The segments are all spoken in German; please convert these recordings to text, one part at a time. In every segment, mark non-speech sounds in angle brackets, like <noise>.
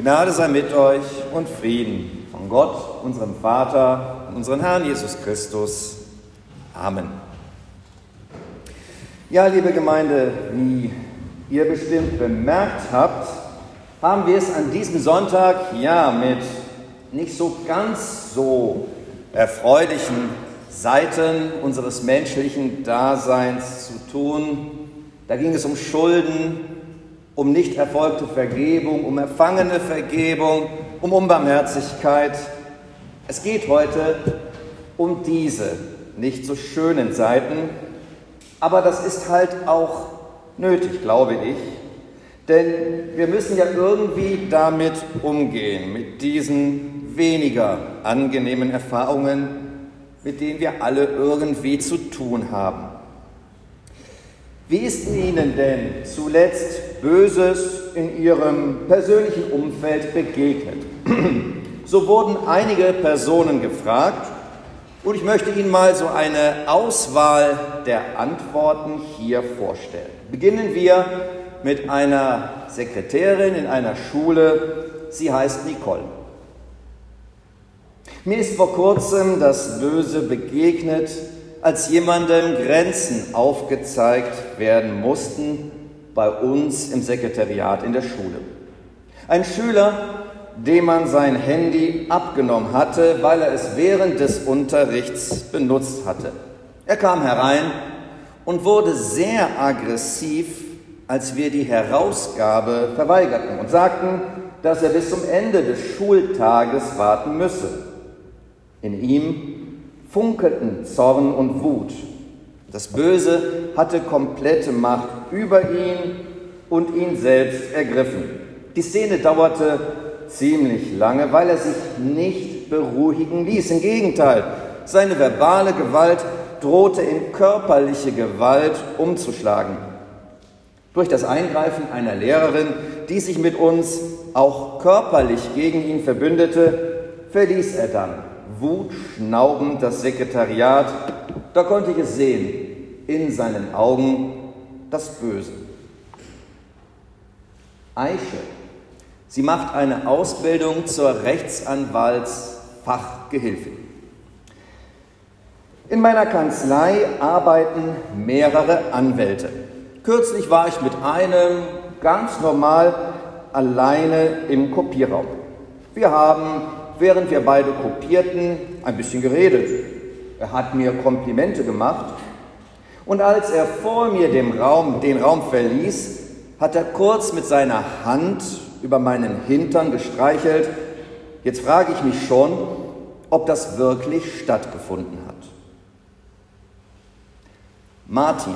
Gnade sei mit euch und Frieden von Gott, unserem Vater und unserem Herrn Jesus Christus. Amen. Ja, liebe Gemeinde, wie ihr bestimmt bemerkt habt, haben wir es an diesem Sonntag ja mit nicht so ganz so erfreulichen Seiten unseres menschlichen Daseins zu tun. Da ging es um Schulden, um nicht erfolgte Vergebung, um erfangene Vergebung, um Unbarmherzigkeit. Es geht heute um diese nicht so schönen Seiten, aber das ist halt auch nötig, glaube ich, denn wir müssen ja irgendwie damit umgehen, mit diesen weniger angenehmen Erfahrungen, mit denen wir alle irgendwie zu tun haben. Wie ist Ihnen denn zuletzt Böses in Ihrem persönlichen Umfeld begegnet? <clears throat> So wurden einige Personen gefragt und ich möchte Ihnen mal so eine Auswahl der Antworten hier vorstellen. Beginnen wir mit einer Sekretärin in einer Schule. Sie heißt Nicole. Mir ist vor kurzem das Böse begegnet, als jemandem Grenzen aufgezeigt werden mussten bei uns im Sekretariat in der Schule. Ein Schüler, dem man sein Handy abgenommen hatte, weil er es während des Unterrichts benutzt hatte. Er kam herein und wurde sehr aggressiv, als wir die Herausgabe verweigerten und sagten, dass er bis zum Ende des Schultages warten müsse. In ihm funkelten Zorn und Wut. Das Böse hatte komplette Macht über ihn und ihn selbst ergriffen. Die Szene dauerte ziemlich lange, weil er sich nicht beruhigen ließ. Im Gegenteil, seine verbale Gewalt drohte in körperliche Gewalt umzuschlagen. Durch das Eingreifen einer Lehrerin, die sich mit uns auch körperlich gegen ihn verbündete, verließ er dann wutschnaubend das Sekretariat. Da konnte ich es sehen, in seinen Augen das Böse. Eiche. Sie macht eine Ausbildung zur Rechtsanwaltsfachgehilfin. In meiner Kanzlei arbeiten mehrere Anwälte. Kürzlich war ich mit einem ganz normal alleine im Kopierraum. Wir haben während wir beide kopierten, ein bisschen geredet. Er hat mir Komplimente gemacht. Und als er vor mir den Raum, den Raum verließ, hat er kurz mit seiner Hand über meinen Hintern gestreichelt. Jetzt frage ich mich schon, ob das wirklich stattgefunden hat. Martin,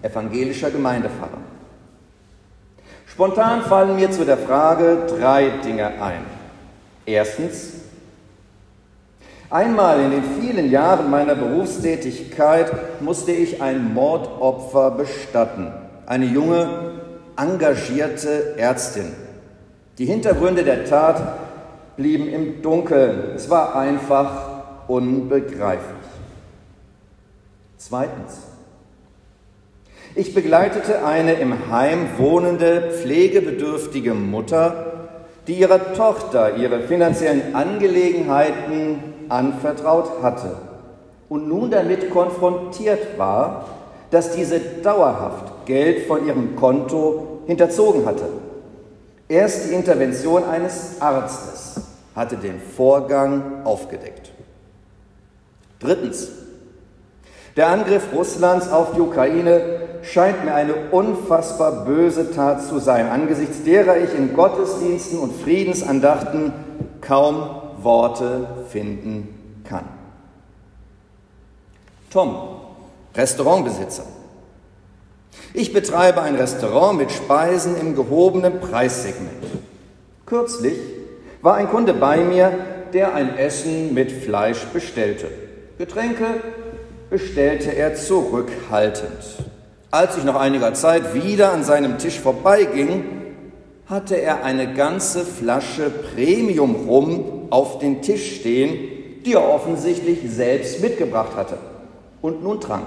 evangelischer Gemeindepfarrer. Spontan fallen mir zu der Frage drei Dinge ein. Erstens, einmal in den vielen Jahren meiner Berufstätigkeit musste ich ein Mordopfer bestatten. Eine junge, engagierte Ärztin. Die Hintergründe der Tat blieben im Dunkeln. Es war einfach unbegreiflich. Zweitens. Ich begleitete eine im Heim wohnende, pflegebedürftige Mutter, die ihrer Tochter ihre finanziellen Angelegenheiten anvertraut hatte und nun damit konfrontiert war, dass diese dauerhaft Geld von ihrem Konto hinterzogen hatte. Erst die Intervention eines Arztes hatte den Vorgang aufgedeckt. Drittens. Der Angriff Russlands auf die Ukraine scheint mir eine unfassbar böse Tat zu sein, angesichts derer ich in Gottesdiensten und Friedensandachten kaum Worte finden kann. Tom, Restaurantbesitzer. Ich betreibe ein Restaurant mit Speisen im gehobenen Preissegment. Kürzlich war ein Kunde bei mir, der ein Essen mit Fleisch bestellte. Getränke bestellte er zurückhaltend. Als ich nach einiger Zeit wieder an seinem Tisch vorbeiging, hatte er eine ganze Flasche Premium Rum auf den Tisch stehen, die er offensichtlich selbst mitgebracht hatte und nun trank.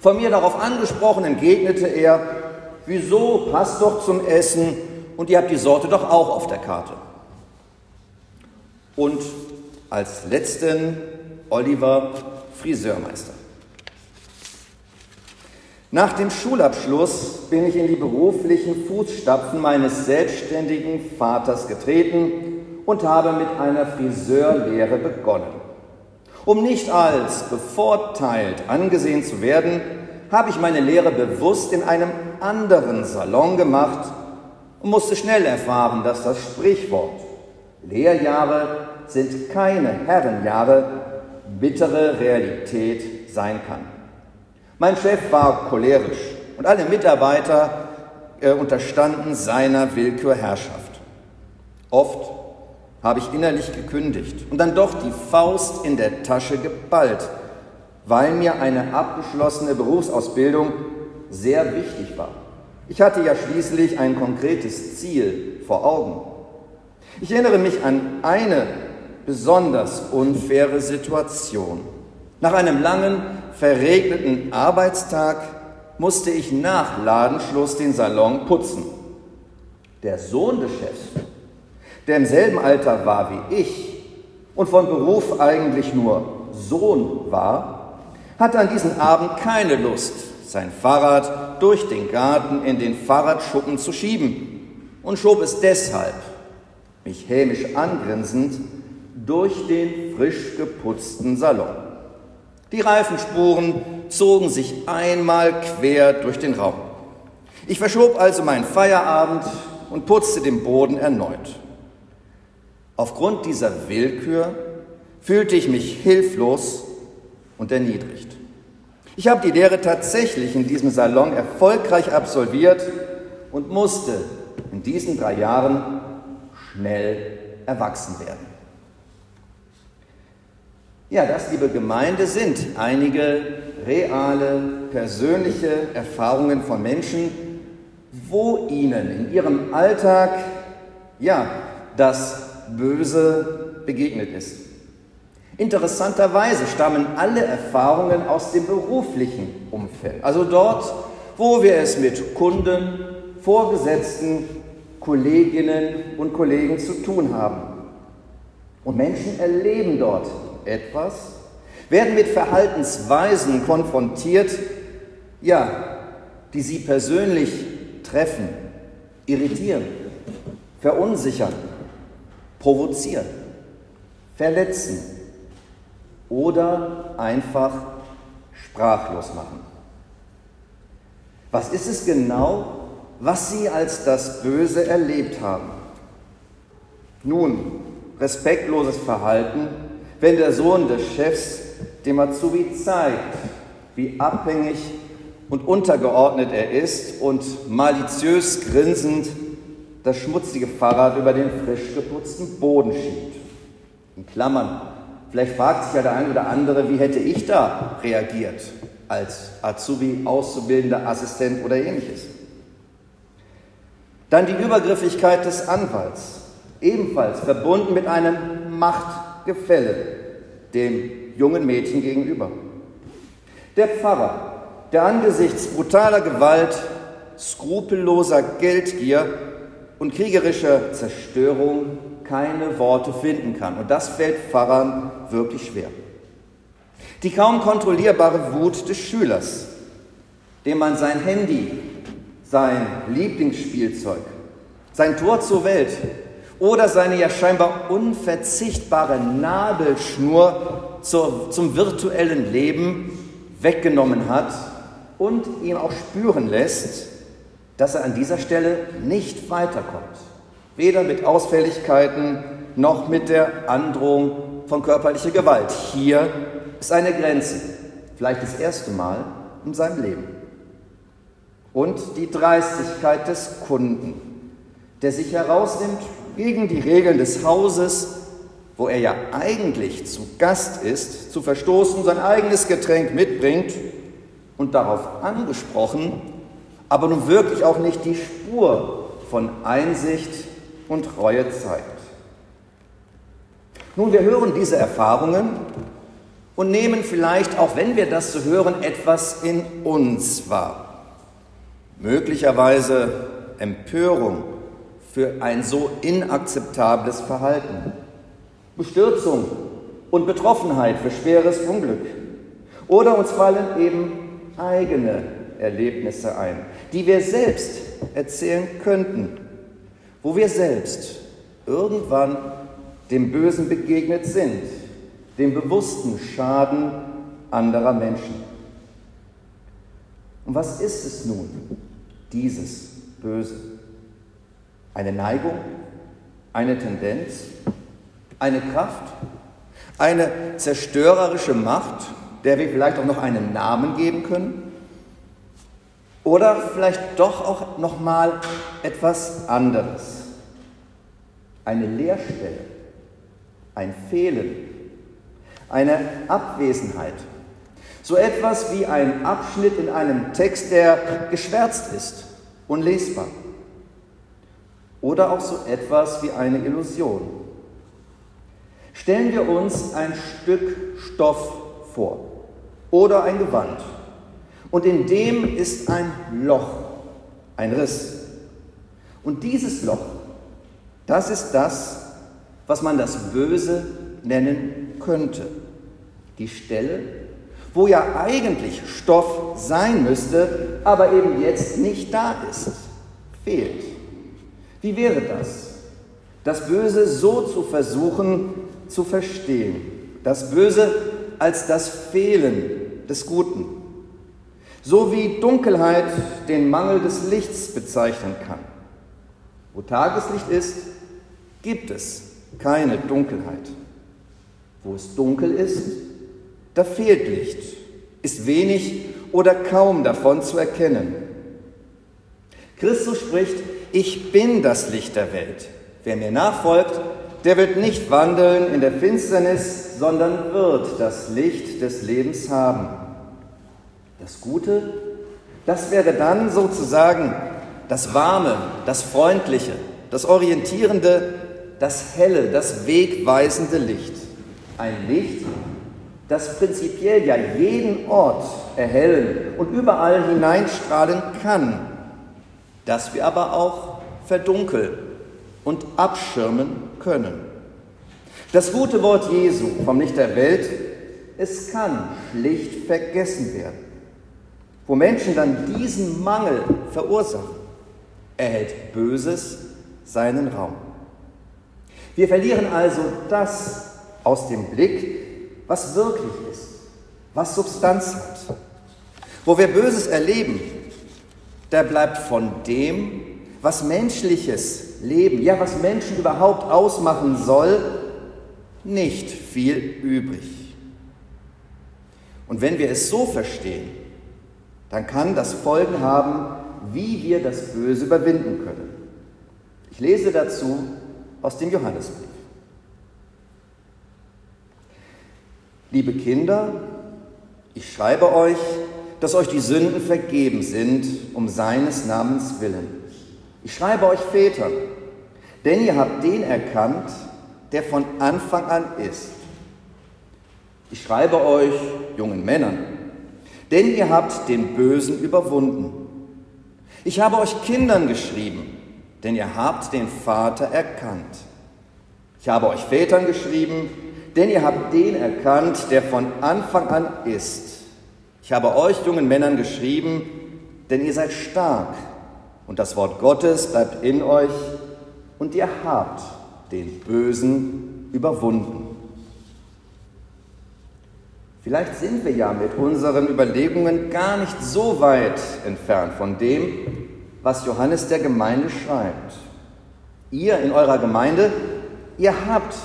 Von mir darauf angesprochen entgegnete er, wieso passt doch zum Essen und ihr habt die Sorte doch auch auf der Karte. Und als letzten Oliver Friseurmeister. Nach dem Schulabschluss bin ich in die beruflichen Fußstapfen meines selbstständigen Vaters getreten und habe mit einer Friseurlehre begonnen. Um nicht als bevorteilt angesehen zu werden, habe ich meine Lehre bewusst in einem anderen Salon gemacht und musste schnell erfahren, dass das Sprichwort Lehrjahre sind keine Herrenjahre bittere Realität sein kann. Mein Chef war cholerisch und alle Mitarbeiter äh, unterstanden seiner Willkürherrschaft. Oft habe ich innerlich gekündigt und dann doch die Faust in der Tasche geballt, weil mir eine abgeschlossene Berufsausbildung sehr wichtig war. Ich hatte ja schließlich ein konkretes Ziel vor Augen. Ich erinnere mich an eine besonders unfaire Situation. Nach einem langen, verregneten Arbeitstag musste ich nach Ladenschluss den Salon putzen. Der Sohn des Chefs, der im selben Alter war wie ich und von Beruf eigentlich nur Sohn war, hatte an diesem Abend keine Lust, sein Fahrrad durch den Garten in den Fahrradschuppen zu schieben und schob es deshalb, mich hämisch angrinsend, durch den frisch geputzten Salon. Die Reifenspuren zogen sich einmal quer durch den Raum. Ich verschob also meinen Feierabend und putzte den Boden erneut. Aufgrund dieser Willkür fühlte ich mich hilflos und erniedrigt. Ich habe die Lehre tatsächlich in diesem Salon erfolgreich absolviert und musste in diesen drei Jahren schnell erwachsen werden. Ja, das, liebe Gemeinde, sind einige reale, persönliche Erfahrungen von Menschen, wo ihnen in ihrem Alltag, ja, das Böse begegnet ist. Interessanterweise stammen alle Erfahrungen aus dem beruflichen Umfeld, also dort, wo wir es mit Kunden, Vorgesetzten, Kolleginnen und Kollegen zu tun haben. Und Menschen erleben dort etwas, werden mit Verhaltensweisen konfrontiert, ja, die sie persönlich treffen, irritieren, verunsichern, provozieren, verletzen oder einfach sprachlos machen. Was ist es genau, was sie als das Böse erlebt haben? Nun, respektloses Verhalten wenn der Sohn des Chefs dem Azubi zeigt, wie abhängig und untergeordnet er ist und maliziös grinsend das schmutzige Fahrrad über den frisch geputzten Boden schiebt. In Klammern. Vielleicht fragt sich ja der eine oder andere, wie hätte ich da reagiert als Azubi, Auszubildender, Assistent oder ähnliches. Dann die Übergriffigkeit des Anwalts, ebenfalls verbunden mit einem Macht Gefälle dem jungen Mädchen gegenüber. Der Pfarrer, der angesichts brutaler Gewalt, skrupelloser Geldgier und kriegerischer Zerstörung keine Worte finden kann. Und das fällt Pfarrern wirklich schwer. Die kaum kontrollierbare Wut des Schülers, dem man sein Handy, sein Lieblingsspielzeug, sein Tor zur Welt, oder seine ja scheinbar unverzichtbare Nabelschnur zur, zum virtuellen Leben weggenommen hat und ihm auch spüren lässt, dass er an dieser Stelle nicht weiterkommt. Weder mit Ausfälligkeiten noch mit der Androhung von körperlicher Gewalt. Hier ist eine Grenze, vielleicht das erste Mal in seinem Leben. Und die Dreistigkeit des Kunden, der sich herausnimmt, gegen die Regeln des Hauses, wo er ja eigentlich zu Gast ist, zu verstoßen, sein eigenes Getränk mitbringt und darauf angesprochen, aber nun wirklich auch nicht die Spur von Einsicht und Reue zeigt. Nun, wir hören diese Erfahrungen und nehmen vielleicht, auch wenn wir das so hören, etwas in uns wahr. Möglicherweise Empörung, für ein so inakzeptables Verhalten. Bestürzung und Betroffenheit für schweres Unglück. Oder uns fallen eben eigene Erlebnisse ein, die wir selbst erzählen könnten, wo wir selbst irgendwann dem Bösen begegnet sind, dem bewussten Schaden anderer Menschen. Und was ist es nun, dieses Böse? Eine Neigung, eine Tendenz, eine Kraft, eine zerstörerische Macht, der wir vielleicht auch noch einen Namen geben können? Oder vielleicht doch auch noch mal etwas anderes? Eine Leerstelle, ein Fehlen, eine Abwesenheit. So etwas wie ein Abschnitt in einem Text, der geschwärzt ist, unlesbar. Oder auch so etwas wie eine Illusion. Stellen wir uns ein Stück Stoff vor oder ein Gewand und in dem ist ein Loch, ein Riss. Und dieses Loch, das ist das, was man das Böse nennen könnte. Die Stelle, wo ja eigentlich Stoff sein müsste, aber eben jetzt nicht da ist, fehlt. Wie wäre das? Das Böse so zu versuchen zu verstehen. Das Böse als das Fehlen des Guten. So wie Dunkelheit den Mangel des Lichts bezeichnen kann. Wo Tageslicht ist, gibt es keine Dunkelheit. Wo es dunkel ist, da fehlt Licht, ist wenig oder kaum davon zu erkennen. Christus spricht, ich bin das Licht der Welt. Wer mir nachfolgt, der wird nicht wandeln in der Finsternis, sondern wird das Licht des Lebens haben. Das Gute, das wäre dann sozusagen das Warme, das Freundliche, das Orientierende, das Helle, das wegweisende Licht. Ein Licht, das prinzipiell ja jeden Ort erhellen und überall hineinstrahlen kann, das wir aber auch verdunkeln und abschirmen können. Das gute Wort Jesu vom Licht der Welt, es kann schlicht vergessen werden. Wo Menschen dann diesen Mangel verursachen, erhält Böses seinen Raum. Wir verlieren also das aus dem Blick, was wirklich ist, was Substanz hat. Wo wir Böses erleben, da bleibt von dem, was menschliches Leben, ja, was Menschen überhaupt ausmachen soll, nicht viel übrig. Und wenn wir es so verstehen, dann kann das Folgen haben, wie wir das Böse überwinden können. Ich lese dazu aus dem Johannesbrief. Liebe Kinder, ich schreibe euch, dass euch die Sünden vergeben sind, um seines Namens willen. Ich schreibe euch Väter, denn ihr habt den erkannt, der von Anfang an ist. Ich schreibe euch, jungen Männern, denn ihr habt den Bösen überwunden. Ich habe euch Kindern geschrieben, denn ihr habt den Vater erkannt. Ich habe euch Vätern geschrieben, denn ihr habt den erkannt, der von Anfang an ist. Ich habe euch jungen Männern geschrieben, denn ihr seid stark und das Wort Gottes bleibt in euch und ihr habt den Bösen überwunden. Vielleicht sind wir ja mit unseren Überlegungen gar nicht so weit entfernt von dem, was Johannes der Gemeinde schreibt. Ihr in eurer Gemeinde, ihr habt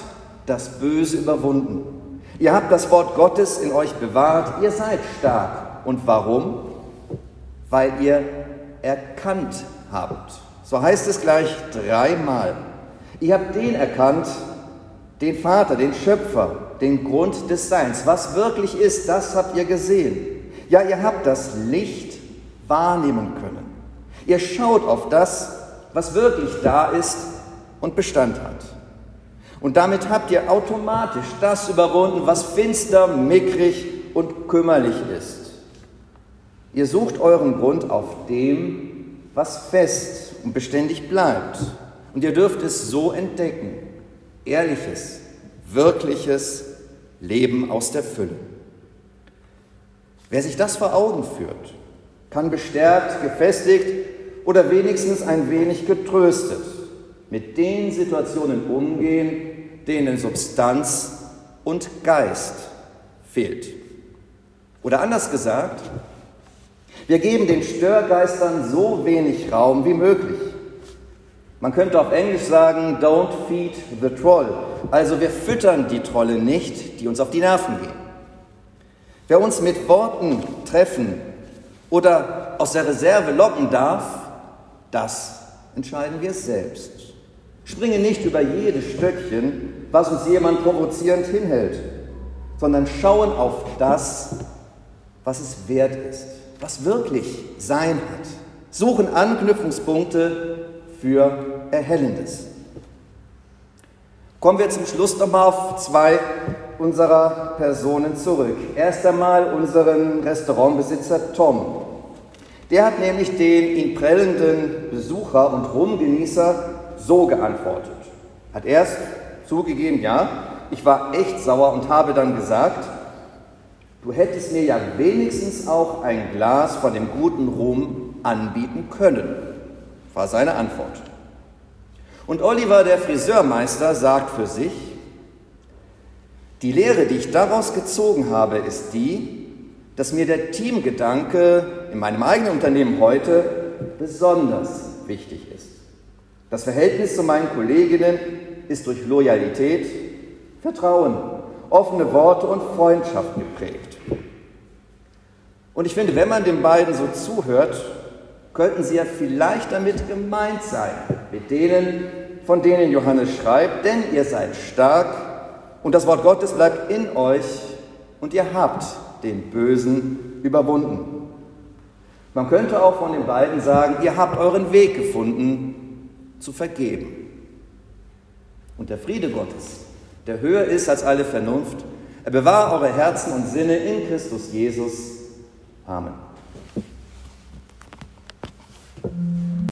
das Böse überwunden. Ihr habt das Wort Gottes in euch bewahrt. Ihr seid stark. Und warum? Weil ihr erkannt habt. So heißt es gleich dreimal. Ihr habt den erkannt, den Vater, den Schöpfer, den Grund des Seins. Was wirklich ist, das habt ihr gesehen. Ja, ihr habt das Licht wahrnehmen können. Ihr schaut auf das, was wirklich da ist und Bestand hat. Und damit habt ihr automatisch das überwunden, was finster, mickrig und kümmerlich ist. Ihr sucht euren Grund auf dem, was fest und beständig bleibt Und ihr dürft es so entdecken. Ehrliches, wirkliches Leben aus der Fülle. Wer sich das vor Augen führt, kann bestärkt, gefestigt oder wenigstens ein wenig getröstet mit den Situationen umgehen, denen Substanz und Geist fehlt. Oder anders gesagt, wir geben den Störgeistern so wenig Raum wie möglich. Man könnte auf Englisch sagen, don't feed the troll. Also wir füttern die Trolle nicht, die uns auf die Nerven gehen. Wer uns mit Worten treffen oder aus der Reserve locken darf, das entscheiden wir selbst. Springe nicht über jedes Stöckchen, was uns jemand provozierend hinhält, sondern schauen auf das, was es wert ist, was wirklich sein hat. Suchen Anknüpfungspunkte für Erhellendes. Kommen wir zum Schluss nochmal auf zwei unserer Personen zurück. Erst einmal unseren Restaurantbesitzer Tom. Der hat nämlich den ihn prellenden Besucher und Rumgenießer so geantwortet. Hat erst zugegeben, ja, ich war echt sauer und habe dann gesagt, du hättest mir ja wenigstens auch ein Glas von dem guten Rum anbieten können, war seine Antwort. Und Oliver, der Friseurmeister, sagt für sich, die Lehre, die ich daraus gezogen habe, ist die, dass mir der Teamgedanke in meinem eigenen Unternehmen heute besonders wichtig ist. Das Verhältnis zu meinen Kolleginnen ist durch Loyalität, Vertrauen, offene Worte und Freundschaft geprägt. Und ich finde, wenn man den beiden so zuhört, könnten sie ja vielleicht damit gemeint sein, mit denen, von denen Johannes schreibt, denn ihr seid stark und das Wort Gottes bleibt in euch und ihr habt den Bösen überwunden. Man könnte auch von den beiden sagen, ihr habt euren Weg gefunden, zu vergeben. Und der Friede Gottes, der höher ist als alle Vernunft, er bewahre eure Herzen und Sinne in Christus Jesus. Amen.